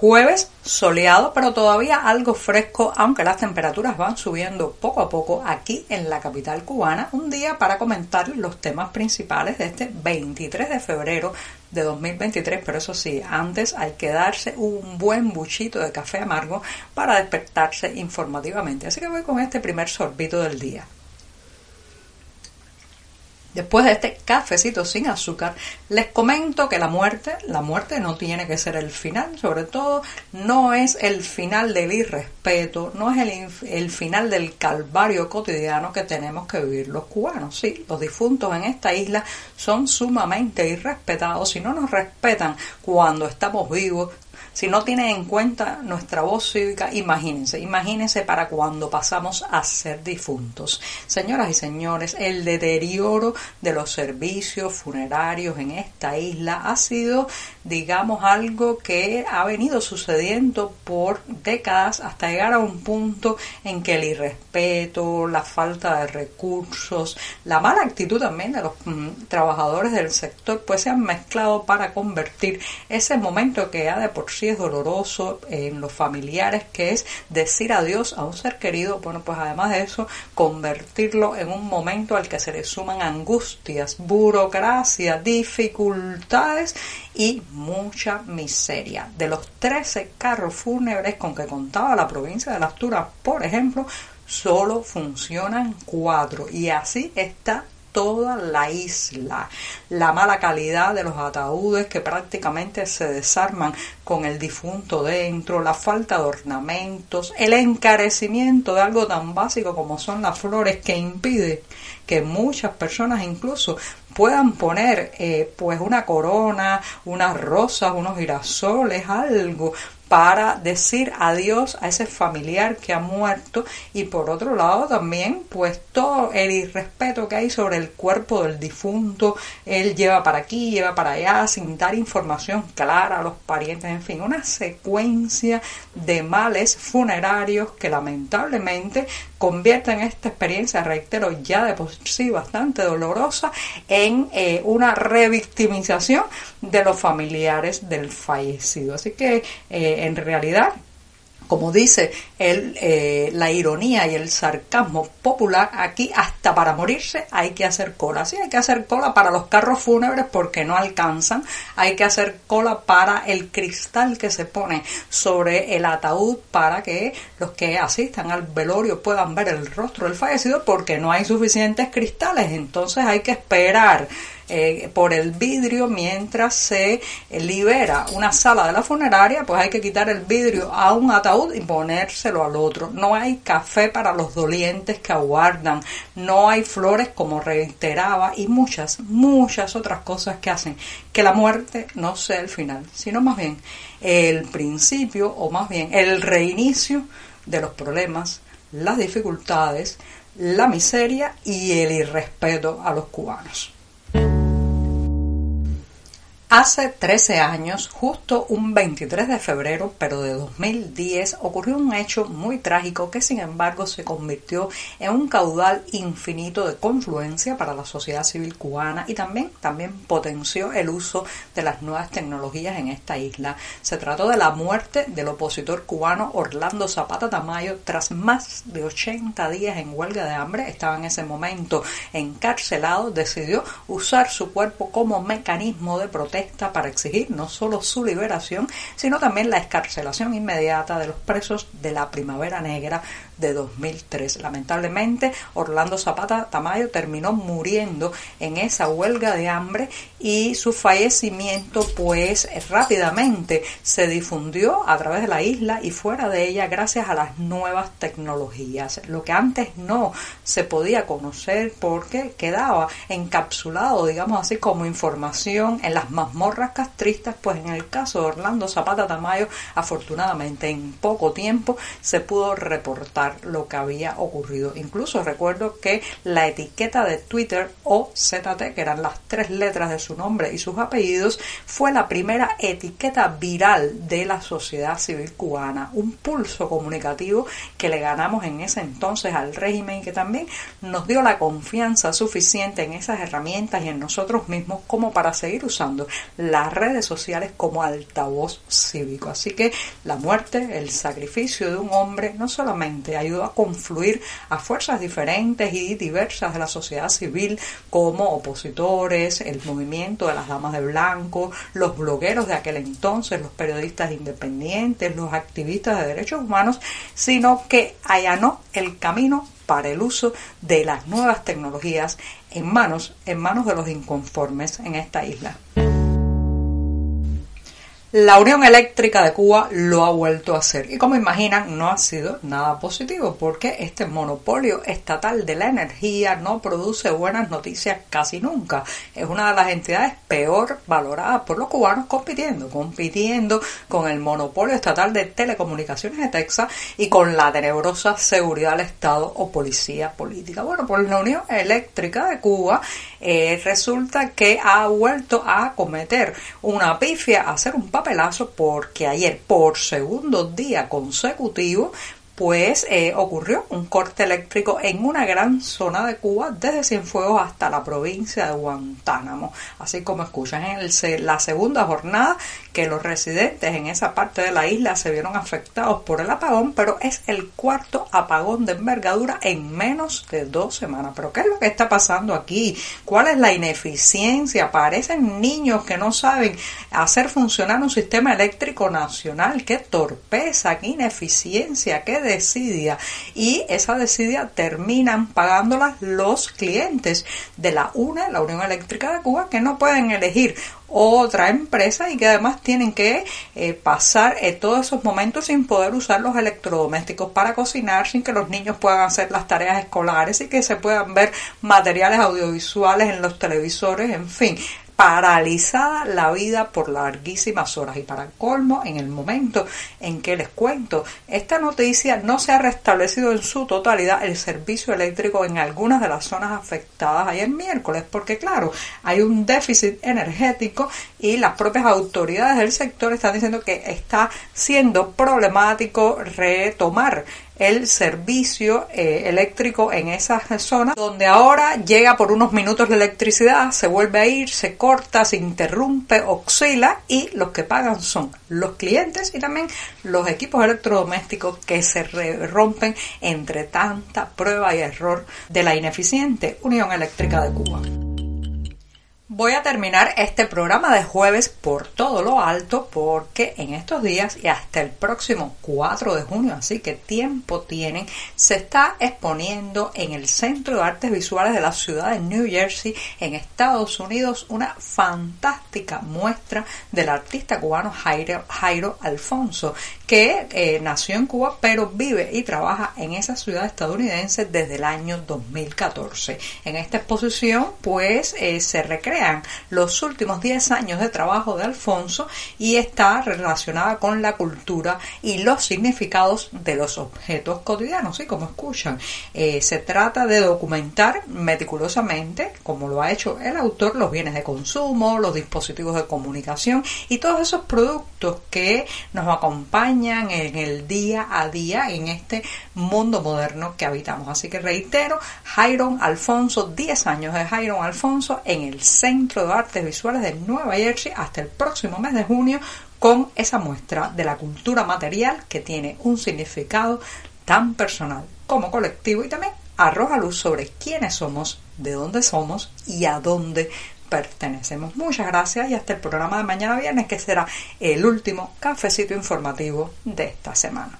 Jueves soleado, pero todavía algo fresco, aunque las temperaturas van subiendo poco a poco aquí en la capital cubana. Un día para comentar los temas principales de este 23 de febrero de 2023, pero eso sí, antes hay que darse un buen buchito de café amargo para despertarse informativamente. Así que voy con este primer sorbito del día. Después de este cafecito sin azúcar, les comento que la muerte, la muerte no tiene que ser el final, sobre todo no es el final del irrespeto, no es el, el, final del calvario cotidiano que tenemos que vivir los cubanos. Sí, los difuntos en esta isla son sumamente irrespetados, si no nos respetan cuando estamos vivos, si no tienen en cuenta nuestra voz cívica, imagínense, imagínense para cuando pasamos a ser difuntos. Señoras y señores, el deterioro de los servicios funerarios en esta isla ha sido, digamos, algo que ha venido sucediendo por décadas hasta llegar a un punto en que el irrespeto, la falta de recursos, la mala actitud también de los mm, trabajadores del sector, pues se han mezclado para convertir ese momento que ya de por sí es doloroso en los familiares, que es decir adiós a un ser querido, bueno, pues además de eso, convertirlo en un momento al que se le suman angustias, burocracia, dificultades y mucha miseria. De los 13 carros fúnebres con que contaba la provincia de Las Turas, por ejemplo, solo funcionan cuatro y así está toda la isla. La mala calidad de los ataúdes que prácticamente se desarman con el difunto dentro, la falta de ornamentos, el encarecimiento de algo tan básico como son las flores que impide que muchas personas incluso puedan poner eh, pues una corona, unas rosas, unos girasoles, algo para decir adiós a ese familiar que ha muerto y por otro lado también pues todo el irrespeto que hay sobre el cuerpo del difunto, él lleva para aquí, lleva para allá sin dar información clara a los parientes, en fin, una secuencia de males funerarios que lamentablemente convierten esta experiencia, reitero, ya de por sí bastante dolorosa, en eh, una revictimización de los familiares del fallecido. Así que eh, en realidad como dice el, eh, la ironía y el sarcasmo popular, aquí hasta para morirse hay que hacer cola. Sí, hay que hacer cola para los carros fúnebres porque no alcanzan, hay que hacer cola para el cristal que se pone sobre el ataúd para que los que asistan al velorio puedan ver el rostro del fallecido porque no hay suficientes cristales, entonces hay que esperar eh, por el vidrio mientras se libera una sala de la funeraria, pues hay que quitar el vidrio a un ataúd y ponérselo al otro. No hay café para los dolientes que aguardan, no hay flores como reiteraba y muchas, muchas otras cosas que hacen que la muerte no sea el final, sino más bien el principio o más bien el reinicio de los problemas, las dificultades, la miseria y el irrespeto a los cubanos. Hace 13 años, justo un 23 de febrero, pero de 2010, ocurrió un hecho muy trágico que sin embargo se convirtió en un caudal infinito de confluencia para la sociedad civil cubana y también, también potenció el uso de las nuevas tecnologías en esta isla. Se trató de la muerte del opositor cubano Orlando Zapata Tamayo tras más de 80 días en huelga de hambre. Estaba en ese momento encarcelado, decidió usar su cuerpo como mecanismo de para exigir no solo su liberación, sino también la escarcelación inmediata de los presos de la Primavera Negra de 2003. Lamentablemente, Orlando Zapata Tamayo terminó muriendo en esa huelga de hambre y su fallecimiento pues rápidamente se difundió a través de la isla y fuera de ella gracias a las nuevas tecnologías. Lo que antes no se podía conocer porque quedaba encapsulado, digamos así, como información en las mazmorras castristas, pues en el caso de Orlando Zapata Tamayo, afortunadamente en poco tiempo se pudo reportar lo que había ocurrido. Incluso recuerdo que la etiqueta de Twitter o ZT, que eran las tres letras de su nombre y sus apellidos, fue la primera etiqueta viral de la sociedad civil cubana. Un pulso comunicativo que le ganamos en ese entonces al régimen y que también nos dio la confianza suficiente en esas herramientas y en nosotros mismos como para seguir usando las redes sociales como altavoz cívico. Así que la muerte, el sacrificio de un hombre no solamente ayudó a confluir a fuerzas diferentes y diversas de la sociedad civil como opositores, el movimiento de las damas de blanco, los blogueros de aquel entonces, los periodistas independientes, los activistas de derechos humanos, sino que allanó el camino para el uso de las nuevas tecnologías en manos, en manos de los inconformes en esta isla. La Unión Eléctrica de Cuba lo ha vuelto a hacer y como imaginan no ha sido nada positivo porque este monopolio estatal de la energía no produce buenas noticias casi nunca. Es una de las entidades peor valoradas por los cubanos compitiendo, compitiendo con el monopolio estatal de telecomunicaciones de Texas y con la tenebrosa seguridad del Estado o policía política. Bueno, pues la Unión Eléctrica de Cuba eh, resulta que ha vuelto a cometer una pifia, a hacer un papelazo porque ayer por segundo día consecutivo pues eh, ocurrió un corte eléctrico en una gran zona de Cuba, desde Cienfuegos hasta la provincia de Guantánamo. Así como escuchan, en la segunda jornada que los residentes en esa parte de la isla se vieron afectados por el apagón, pero es el cuarto apagón de envergadura en menos de dos semanas. Pero ¿qué es lo que está pasando aquí? ¿Cuál es la ineficiencia? Parecen niños que no saben hacer funcionar un sistema eléctrico nacional. ¡Qué torpeza! ¡Qué ineficiencia! ¡Qué desidia! Y esa desidia terminan pagándolas los clientes de la UNE, la Unión Eléctrica de Cuba, que no pueden elegir otra empresa y que además tienen que eh, pasar eh, todos esos momentos sin poder usar los electrodomésticos para cocinar, sin que los niños puedan hacer las tareas escolares y que se puedan ver materiales audiovisuales en los televisores, en fin paralizada la vida por larguísimas horas. Y para colmo, en el momento en que les cuento esta noticia, no se ha restablecido en su totalidad el servicio eléctrico en algunas de las zonas afectadas ayer miércoles, porque claro, hay un déficit energético y las propias autoridades del sector están diciendo que está siendo problemático retomar el servicio eh, eléctrico en esas zonas donde ahora llega por unos minutos la electricidad, se vuelve a ir, se corta, se interrumpe, oscila y los que pagan son los clientes y también los equipos electrodomésticos que se rompen entre tanta prueba y error de la ineficiente Unión Eléctrica de Cuba. Voy a terminar este programa de jueves por todo lo alto porque en estos días y hasta el próximo 4 de junio, así que tiempo tienen, se está exponiendo en el Centro de Artes Visuales de la ciudad de New Jersey en Estados Unidos una fantástica muestra del artista cubano Jairo, Jairo Alfonso, que eh, nació en Cuba pero vive y trabaja en esa ciudad estadounidense desde el año 2014. En esta exposición pues eh, se los últimos 10 años de trabajo de Alfonso y está relacionada con la cultura y los significados de los objetos cotidianos, y como escuchan. Eh, se trata de documentar meticulosamente, como lo ha hecho el autor, los bienes de consumo, los dispositivos de comunicación y todos esos productos que nos acompañan en el día a día en este mundo moderno que habitamos. Así que reitero, Jairon Alfonso, 10 años de Jairon Alfonso en el Centro de Artes Visuales de Nueva Jersey hasta el próximo mes de junio con esa muestra de la cultura material que tiene un significado tan personal como colectivo y también arroja luz sobre quiénes somos, de dónde somos y a dónde pertenecemos. Muchas gracias y hasta el programa de mañana viernes que será el último cafecito informativo de esta semana.